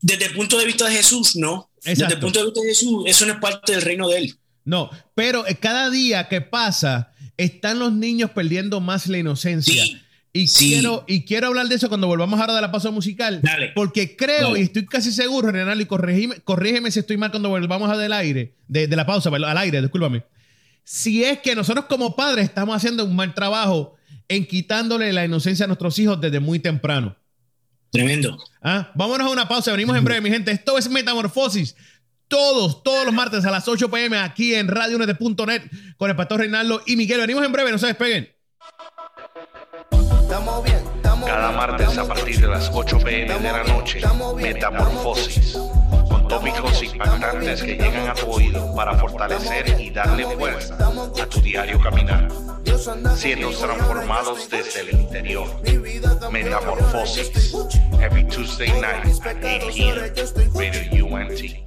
Desde, el punto de vista de Jesús, no. Desde el punto de vista de Jesús, eso no es parte del reino de él. No, pero eh, cada día que pasa, están los niños perdiendo más la inocencia. Y, quiero, y quiero hablar de eso cuando volvamos ahora de la pausa musical. Porque creo, y estoy casi seguro, Renal, y corrígeme, corrígeme si estoy mal cuando volvamos a del aire, de, la pausa, al aire, discúlpame. si es que nosotros como padres estamos haciendo un mal trabajo en quitándole la inocencia a nuestros hijos desde muy temprano. Tremendo. ¿Ah? Vámonos a una pausa, venimos en breve, mi gente. Esto es Metamorfosis. Todos, todos los martes a las 8 pm aquí en radionet.net con el pastor Reinaldo y Miguel. Venimos en breve, no se despeguen. Cada martes a partir de las 8 pm de la noche, Metamorfosis, con tópicos impactantes que llegan a tu oído para fortalecer y darle fuerza a tu diario caminar, siendo transformados desde el interior. Metamorfosis, every Tuesday night at 8 p.m. Radio UNT.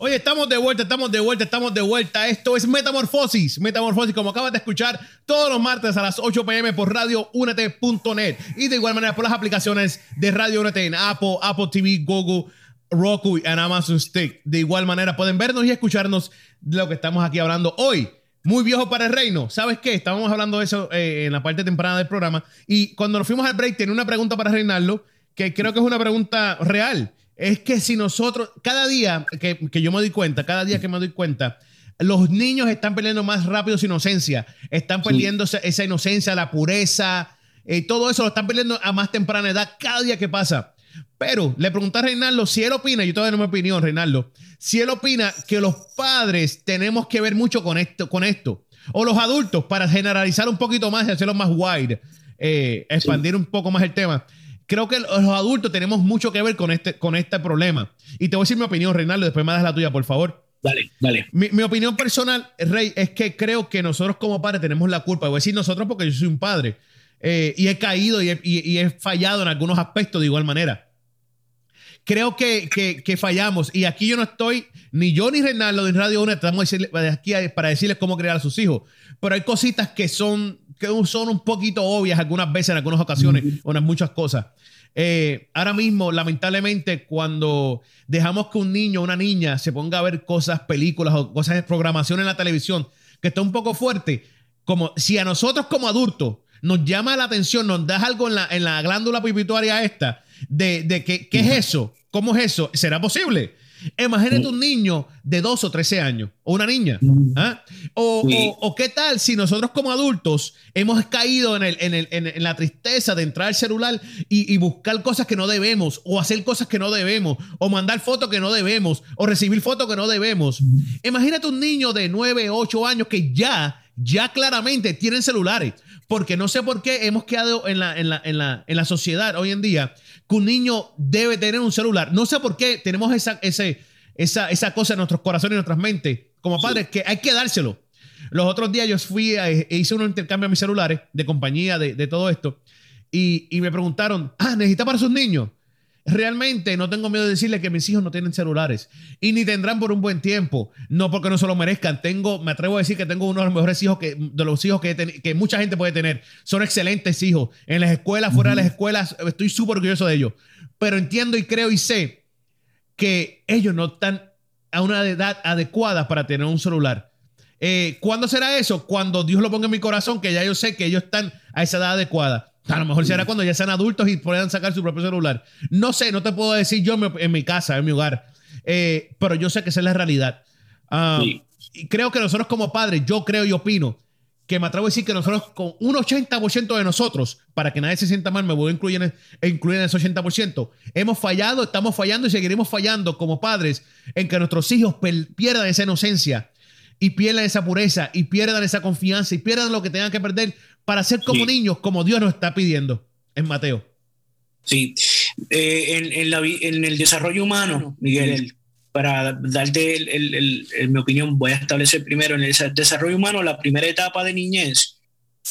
Oye, estamos de vuelta, estamos de vuelta, estamos de vuelta. Esto es Metamorfosis. Metamorfosis, como acabas de escuchar, todos los martes a las 8 pm por radioúnete.net. Y de igual manera por las aplicaciones de Radio Únete en Apple, Apple TV, Google, Roku y Amazon Stick. De igual manera pueden vernos y escucharnos de lo que estamos aquí hablando hoy. Muy viejo para el reino. ¿Sabes qué? Estábamos hablando de eso eh, en la parte temprana del programa. Y cuando nos fuimos al break, tenía una pregunta para Reinaldo, que creo que es una pregunta real es que si nosotros, cada día que, yo me doy cuenta, cada día que me doy cuenta, los niños están perdiendo más rápido su inocencia, están perdiendo esa, inocencia, la pureza, eh, todo eso lo están perdiendo a más temprana edad cada día que pasa. Pero le pregunté a Reinaldo si él opina, yo todavía no me opinión, Reinaldo, si él opina que los padres tenemos que ver mucho con esto, con esto, o los adultos, para generalizar un poquito más y hacerlo más wide, eh, expandir un poco más el tema creo que los adultos tenemos mucho que ver con este, con este problema. Y te voy a decir mi opinión, Reinaldo, después me das la tuya, por favor. Dale, dale. Mi, opinión personal, Rey, es que creo que nosotros como padres tenemos la culpa. Voy a decir nosotros porque yo soy un padre eh, y he caído y he, fallado en algunos aspectos de igual manera. Creo que, que, fallamos y aquí yo no estoy, ni yo ni Reinaldo de Radio 1 estamos aquí para decirles cómo crear a sus hijos, pero hay cositas que son que son un poquito obvias algunas veces, en algunas ocasiones, o en muchas cosas. Eh, ahora mismo, lamentablemente, cuando dejamos que un niño o una niña se ponga a ver cosas, películas o cosas de programación en la televisión que está un poco fuerte, como si a nosotros como adultos nos llama la atención, nos da algo en la, en la glándula pituitaria esta, de, de que, ¿qué es eso? ¿Cómo es eso? ¿Será posible? Imagínate un niño de 2 o 13 años, o una niña. ¿ah? O, qué tal si nosotros como adultos hemos caído en, el, en, la tristeza de entrar al celular y, buscar cosas que no debemos, o hacer cosas que no debemos, o mandar fotos que no debemos, o recibir fotos que no debemos. Imagínate un niño de 9, 8 años que ya, ya claramente tienen celulares, porque no sé por qué hemos quedado en la, en la, en la, en la sociedad hoy en día que un niño debe tener un celular. No sé por qué tenemos esa, ese, esa, esa cosa en nuestros corazones y en nuestras mentes como padres que hay que dárselo. Los otros días yo fui e hice un intercambio a mis celulares de compañía de, todo esto y, y, me preguntaron, ah, ¿necesita para sus niños? Realmente no tengo miedo de decirle que mis hijos no tienen celulares y ni tendrán por un buen tiempo, no porque no se lo merezcan. Tengo, me atrevo a decir que tengo uno de los mejores hijos que, de los hijos que, que mucha gente puede tener. Son excelentes hijos. En las escuelas, fuera de las escuelas, estoy súper orgulloso de ellos. Pero entiendo y creo y sé que ellos no están a una edad adecuada para tener un celular. Eh, ¿Cuándo será eso? Cuando Dios lo ponga en mi corazón, que ya yo sé que ellos están a esa edad adecuada. A lo mejor será cuando ya sean adultos y puedan sacar su propio celular. No sé, no te puedo decir yo en mi casa, en mi hogar. Eh, pero yo sé que esa es la realidad. Ah, y creo que nosotros como padres, yo creo y opino que me atrevo a decir que nosotros con un 80% de nosotros, para que nadie se sienta mal, me voy a incluir en, incluir en ese 80%, hemos fallado, estamos fallando y seguiremos fallando como padres en que nuestros hijos pierdan esa inocencia y pierdan esa pureza y pierdan esa confianza y pierdan lo que tengan que perder para ser como niños, como Dios nos está pidiendo en Mateo. Sí, eh, en, el desarrollo humano, Miguel, para darte mi opinión, voy a establecer primero en el desarrollo humano, la primera etapa de niñez,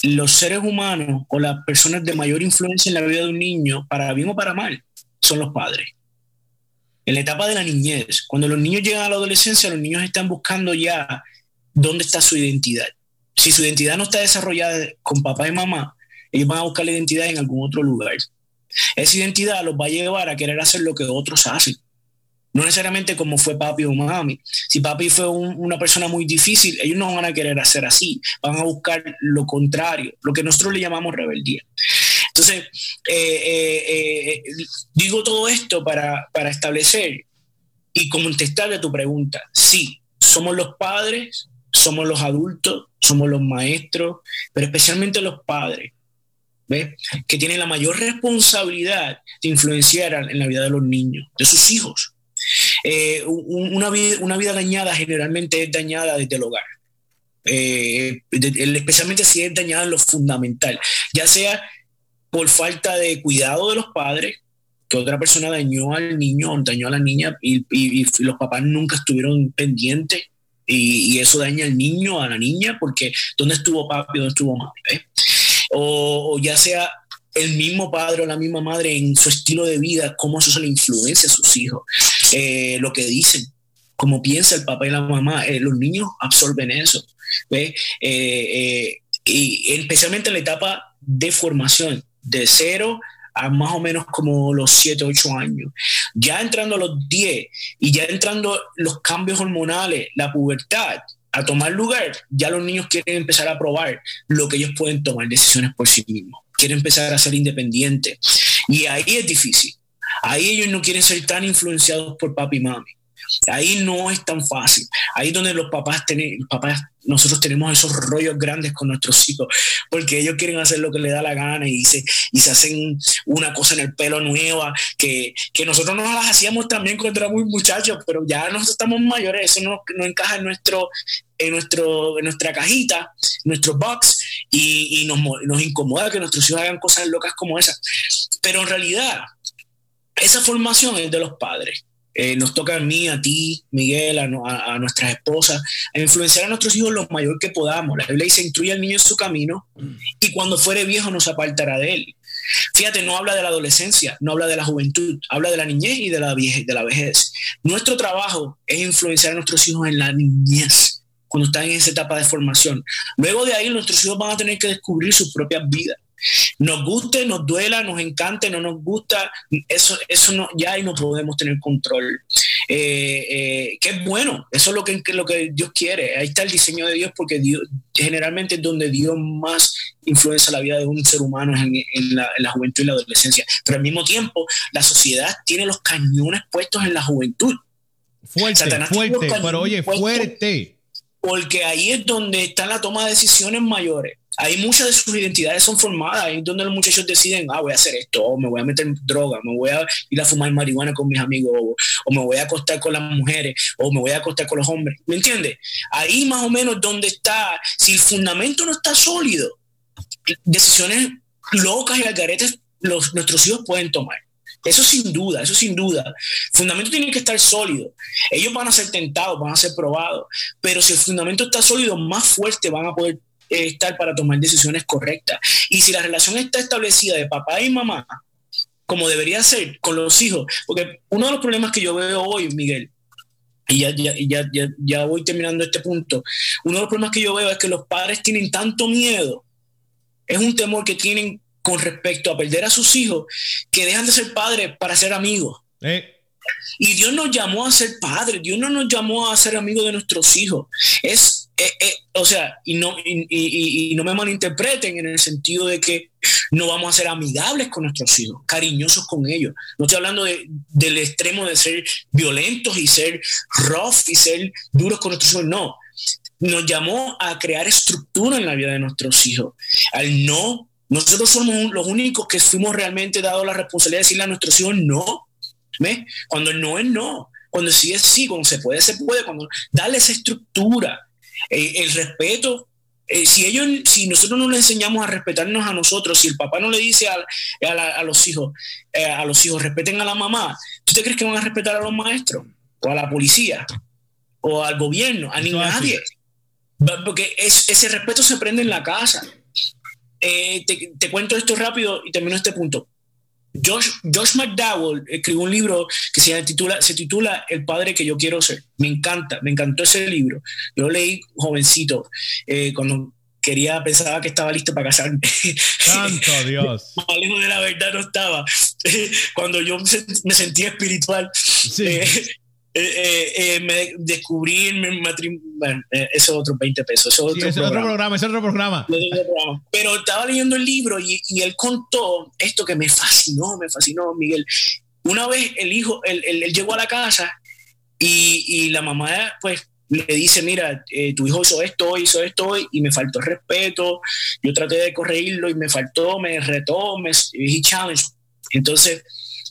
los seres humanos o las personas de mayor influencia en la vida de un niño, para bien o para mal, son los padres. En la etapa de la niñez, cuando los niños llegan a la adolescencia, los niños están buscando ya dónde está su identidad si su identidad no está desarrollada con papá y mamá, ellos van a buscar la identidad en algún otro lugar. Esa identidad los va a llevar a querer hacer lo que otros hacen. No necesariamente como fue papi o mami. Si papi fue una persona muy difícil, ellos no van a querer hacer así. Van a buscar lo contrario, lo que nosotros le llamamos rebeldía. Entonces, eh, eh, eh, digo todo esto para, establecer y contestarle a tu pregunta. Sí, somos los padres somos los adultos, somos los maestros, pero especialmente los padres, ¿ves? que tienen la mayor responsabilidad de influenciar en la vida de los niños, de sus hijos. Eh, una, vida, dañada generalmente es dañada desde el hogar. Eh, especialmente si es dañada en lo fundamental, ya sea por falta de cuidado de los padres, que otra persona dañó al niño o dañó a la niña y, los papás nunca estuvieron pendientes y, eso daña al niño, a la niña, porque ¿dónde estuvo papi, dónde estuvo mami? O, ya sea el mismo padre o la misma madre en su estilo de vida, cómo eso se le influencia a sus hijos, eh, lo que dicen, cómo piensa el papá y la mamá, eh, los niños absorben eso. Eh, y especialmente en la etapa de formación, de cero a más o menos como los 7, 8 años. Ya entrando a los 10 y ya entrando los cambios hormonales, la pubertad, a tomar lugar, ya los niños quieren empezar a probar lo que ellos pueden tomar decisiones por sí mismos. Quieren empezar a ser independientes. Y ahí es difícil. Ahí ellos no quieren ser tan influenciados por papi y mami. Ahí no es tan fácil. Ahí es donde los papás, tienen, papás, nosotros tenemos esos rollos grandes con nuestros hijos, porque ellos quieren hacer lo que les da la gana y se, y se hacen una cosa en el pelo nueva, que, que nosotros no las hacíamos también cuando éramos muchachos, pero ya nosotros estamos mayores, eso no, no encaja en, nuestro, en, nuestro, en nuestra cajita, en nuestro box, y, y nos, nos incomoda que nuestros hijos hagan cosas locas como esas. Pero en realidad, esa formación es de los padres. Eh, nos toca a mí, a ti, Miguel, a, nuestras esposas, a influenciar a nuestros hijos lo mayor que podamos. La Biblia dice, instruye al niño en su camino y cuando fuere viejo no se apartará de él. Fíjate, no habla de la adolescencia, no habla de la juventud, habla de la niñez y de la, vieje, de la vejez. Nuestro trabajo es influenciar a nuestros hijos en la niñez, cuando están en esa etapa de formación. Luego de ahí nuestros hijos van a tener que descubrir sus propias vidas. Nos guste, nos duela, nos encante, no nos gusta, eso, eso no, ya ahí no podemos tener control. Eh, eh, que es bueno, eso es lo que, lo que Dios quiere. Ahí está el diseño de Dios, porque Dios generalmente es donde Dios más influencia la vida de un ser humano en, la, juventud y la adolescencia. Pero al mismo tiempo, la sociedad tiene los cañones puestos en la juventud. Fuerte, fuerte, pero oye, fuerte. Porque ahí es donde está la toma de decisiones mayores ahí muchas de sus identidades son formadas, ahí donde los muchachos deciden, ah, voy a hacer esto, o me voy a meter droga, me voy a ir a fumar marihuana con mis amigos, o, me voy a acostar con las mujeres, o me voy a acostar con los hombres. ¿Me entiendes? Ahí más o menos donde está, si el fundamento no está sólido, decisiones locas y algaretes los, nuestros hijos pueden tomar. Eso sin duda, eso sin duda. El fundamento tiene que estar sólido. Ellos van a ser tentados, van a ser probados, pero si el fundamento está sólido, más fuerte van a poder estar para tomar decisiones correctas. Y si la relación está establecida de papá y mamá, como debería ser con los hijos, porque uno de los problemas que yo veo hoy, Miguel, y ya, ya, ya, ya, voy terminando este punto, uno de los problemas que yo veo es que los padres tienen tanto miedo, es un temor que tienen con respecto a perder a sus hijos, que dejan de ser padres para ser amigos. Eh. Y Dios nos llamó a ser padres, Dios no nos llamó a ser amigos de nuestros hijos. Es eh, eh, o sea, y no, y, no me malinterpreten en el sentido de que no vamos a ser amigables con nuestros hijos, cariñosos con ellos. No estoy hablando del extremo de ser violentos y ser rough y ser duros con nuestros hijos, no. Nos llamó a crear estructura en la vida de nuestros hijos. Al no, nosotros somos los únicos que fuimos realmente dados la responsabilidad de decirle a nuestros hijos no. ¿Ves? Cuando no es no, cuando sí es sí, cuando se puede, se puede, cuando darle esa estructura eh, el respeto, eh, si ellos, si nosotros no les enseñamos a respetarnos a nosotros, si el papá no le dice a, a, los hijos, eh, a los hijos, respeten a la mamá, ¿tú te crees que van a respetar a los maestros? O a la policía, o al gobierno, a nadie. Porque ese respeto se prende en la casa. te, te cuento esto rápido y termino este punto. Josh, Josh McDowell escribió un libro que se titula, se titula El padre que yo quiero ser. Me encanta, me encantó ese libro. Yo lo leí jovencito, eh, cuando quería, pensaba que estaba listo para casarme. Santo [laughs] Dios. de la verdad no estaba. [laughs] Cuando yo me sentía espiritual. Sí. Eh, eh, eh, me descubrí en mi matrimonio. Bueno, eh, eso es otro 20 pesos. Eso es otro, programa. es otro programa. Pero estaba leyendo el libro y, y, él contó esto que me fascinó, me fascinó, Miguel. Una vez el hijo, él, él, llegó a la casa y, y, la mamá, pues, le dice, mira, eh, tu hijo hizo esto, hizo esto y me faltó respeto, yo traté de corregirlo y me faltó, me retó, me he challenge. Entonces,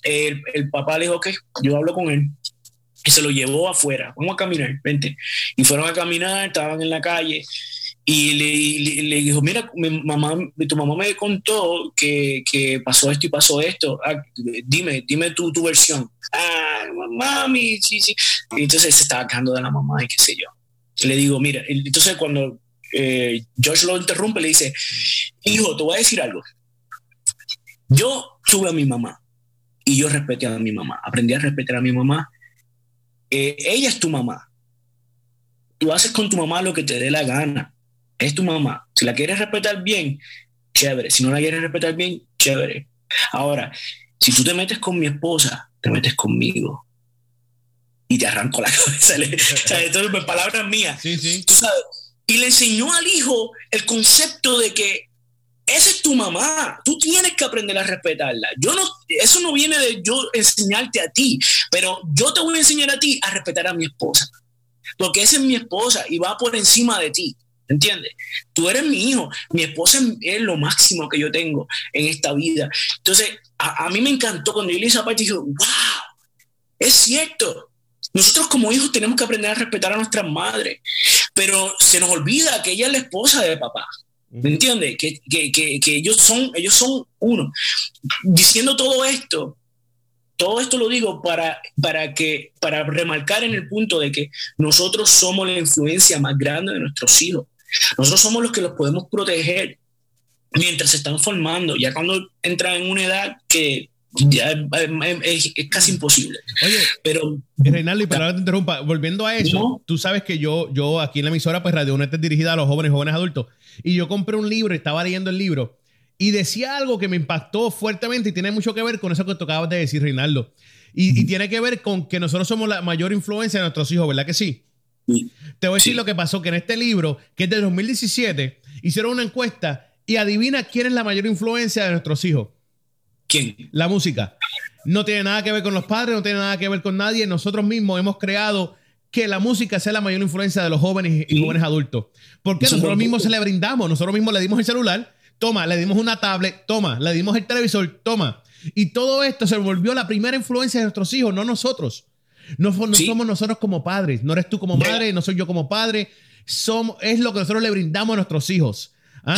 el, el, papá le dijo, que yo hablo con él. Y se lo llevó afuera, vamos a caminar, vente. Y fueron a caminar, estaban en la calle y le, le, dijo, mira, mi mamá, tu mamá me contó que, que, pasó esto y pasó esto. Ah, dime, dime tu, tu versión. Ah, mami, sí, sí. Entonces se estaba quejando de la mamá y qué sé yo. Le digo, mira, entonces cuando eh, George lo interrumpe, le dice, hijo, te voy a decir algo. Yo tuve a mi mamá y yo respeté a mi mamá, aprendí a respetar a mi mamá. Eh, ella es tu mamá. Tú haces con tu mamá lo que te dé la gana es tu mamá. Si la quieres respetar bien, chévere. Si no la quieres respetar bien, chévere. Ahora, si tú te metes con mi esposa, te metes conmigo. Y te arranco la [laughs] cabeza. o sea, esto es palabras mías. Sí, sí. Tú sabes. Y le enseñó al hijo el concepto de que esa es tu mamá. Tú tienes que aprender a respetarla. Yo no, eso no viene de yo enseñarte a ti, pero yo te voy a enseñar a ti a respetar a mi esposa. Porque esa es mi esposa y va por encima de ti. ¿Entiendes? Tú eres mi hijo, mi esposa es lo máximo que yo tengo en esta vida. Entonces, a, mí me encantó cuando yo leí esa parte y wow, es cierto. Nosotros como hijos tenemos que aprender a respetar a nuestras madres, pero se nos olvida que ella es la esposa de papá. ¿Me entiendes? Que, que, ellos, son, ellos son uno. Diciendo todo esto, todo esto lo digo para, para, que, para remarcar en el punto de que nosotros somos la influencia más grande de nuestros hijos. Nosotros somos los que los podemos proteger mientras se están formando, ya cuando entran en una edad que ya es, casi imposible. Oye, pero Reinaldo, y para que te interrumpa, volviendo a eso, tú sabes que yo, yo aquí en la emisora, pues Radio Net es dirigida a los jóvenes, jóvenes adultos, y yo compré un libro, estaba leyendo el libro, y decía algo que me impactó fuertemente y tiene mucho que ver con eso que tú acabas de decir, Reinaldo. Y, y tiene que ver con que nosotros somos la mayor influencia de nuestros hijos, ¿verdad que sí? Te voy a decir lo que pasó, que en este libro, que es de 2017, hicieron una encuesta y adivina quién es la mayor influencia de nuestros hijos. ¿Quién? La música. No tiene nada que ver con los padres, no tiene nada que ver con nadie. Nosotros mismos hemos creado que la música sea la mayor influencia de los jóvenes y jóvenes adultos. Porque nosotros mismos se le brindamos, nosotros mismos le dimos el celular, toma, le dimos una tablet, toma, le dimos el televisor, toma. Y todo esto se volvió la primera influencia de nuestros hijos, no nosotros. No, somos nosotros como padres, no eres tú como madre, no soy yo como padre. Somos, es lo que nosotros le brindamos a nuestros hijos. ¿ah?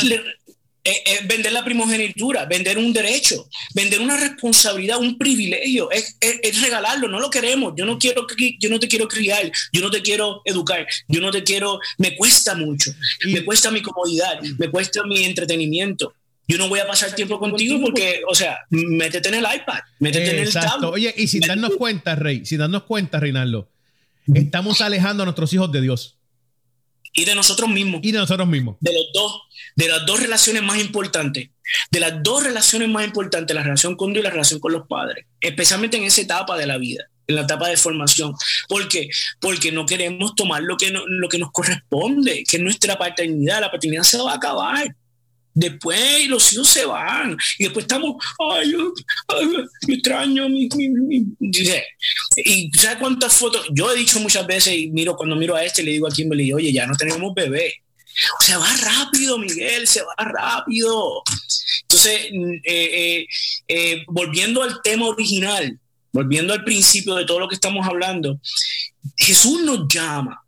Es, vender la primogenitura, vender un derecho, vender una responsabilidad, un privilegio, es, regalarlo, no lo queremos. Yo no quiero, yo no te quiero criar, yo no te quiero educar, yo no te quiero, me cuesta mucho, me cuesta mi comodidad, me cuesta mi entretenimiento yo no voy a pasar tiempo contigo porque, o sea, métete en el iPad, métete en el tablet. Oye, y sin darnos cuenta, Rey, sin darnos cuenta, Reinaldo, estamos alejando a nuestros hijos de Dios. Y de nosotros mismos. Y de nosotros mismos. De los dos, de las dos relaciones más importantes. De las dos relaciones más importantes, la relación con Dios y la relación con los padres. Especialmente en esa etapa de la vida, en la etapa de formación. ¿Por qué? Porque no queremos tomar lo que, lo que nos corresponde, que es nuestra paternidad. La paternidad se va a acabar. Después los hijos se van y después estamos, ay, yo, extraño mi, Y ¿sabes cuántas fotos? Yo he dicho muchas veces y miro cuando miro a este le digo a Kimberly, oye, ya no tenemos bebé. O sea, va rápido, Miguel, se va rápido. Entonces, eh, eh, eh, volviendo al tema original, volviendo al principio de todo lo que estamos hablando, Jesús nos llama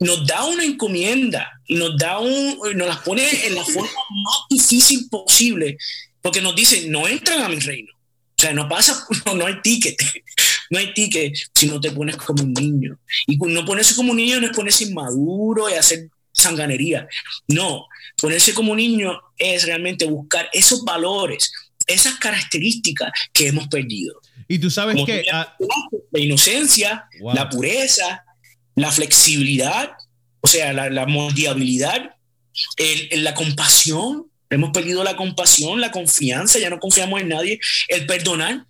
nos da una encomienda y nos da un, nos las pone en la forma más difícil posible, porque nos dice, no entran a mi reino. O sea, no pasa, [laughs] no, hay ticket, [laughs] no hay ticket si no te pones como un niño. Y no ponerse como un niño no es ponerse inmaduro y hacer sanganería. No, ponerse como un niño es realmente buscar esos valores, esas características que hemos perdido. Y tú sabes que... La inocencia, la pureza, la flexibilidad, o sea, la, la moldeabilidad, la compasión. Hemos perdido la compasión, la confianza, ya no confiamos en nadie. El perdonar.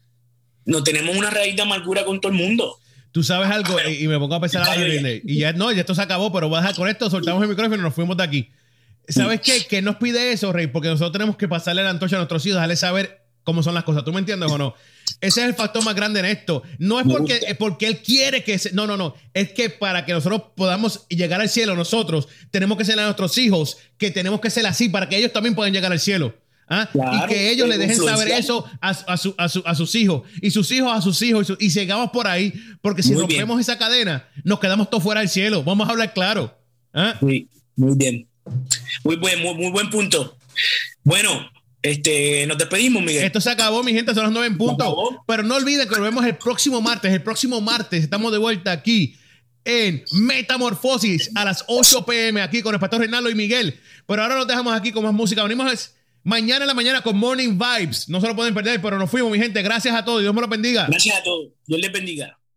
No tenemos una raíz de amargura con todo el mundo. Tú sabes algo, y, me pongo a pensar a y ya no, ya esto se acabó, pero voy a dejar con esto, soltamos el micrófono y nos fuimos de aquí. ¿Sabes qué? ¿Qué nos pide eso, Rey? Porque nosotros tenemos que pasarle la antorcha a nuestros hijos, darle saber cómo son las cosas. ¿Tú me entiendes o no? Ese es el factor más grande en esto. No es porque, porque él quiere que... Se, no, no, no. Es que para que nosotros podamos llegar al cielo, nosotros tenemos que ser a nuestros hijos, que tenemos que ser así para que ellos también puedan llegar al cielo. ¿Ah? y que ellos le dejen saber eso a, a, su, a, a, sus higos y sus hijos a sus hijos y, sigamos por ahí, porque si rompemos esa cadena, nos quedamos todos fuera del cielo. Vamos a hablar claro. ¿Ah? muy bien. Muy buen, muy, muy buen punto. Bueno, este, nos despedimos, Miguel. Esto se acabó, mi gente, son las nueve en punto. Pero no olviden que nos vemos el próximo martes. El próximo martes estamos de vuelta aquí en Metamorfosis a las 8 pm aquí con el pastor Reinaldo y Miguel. Pero ahora nos dejamos aquí con más música. Venimos mañana en la mañana con Morning Vibes. No se lo pueden perder, pero nos fuimos, mi gente. Gracias a todos. Dios me lo bendiga. Gracias a todos. Dios les bendiga.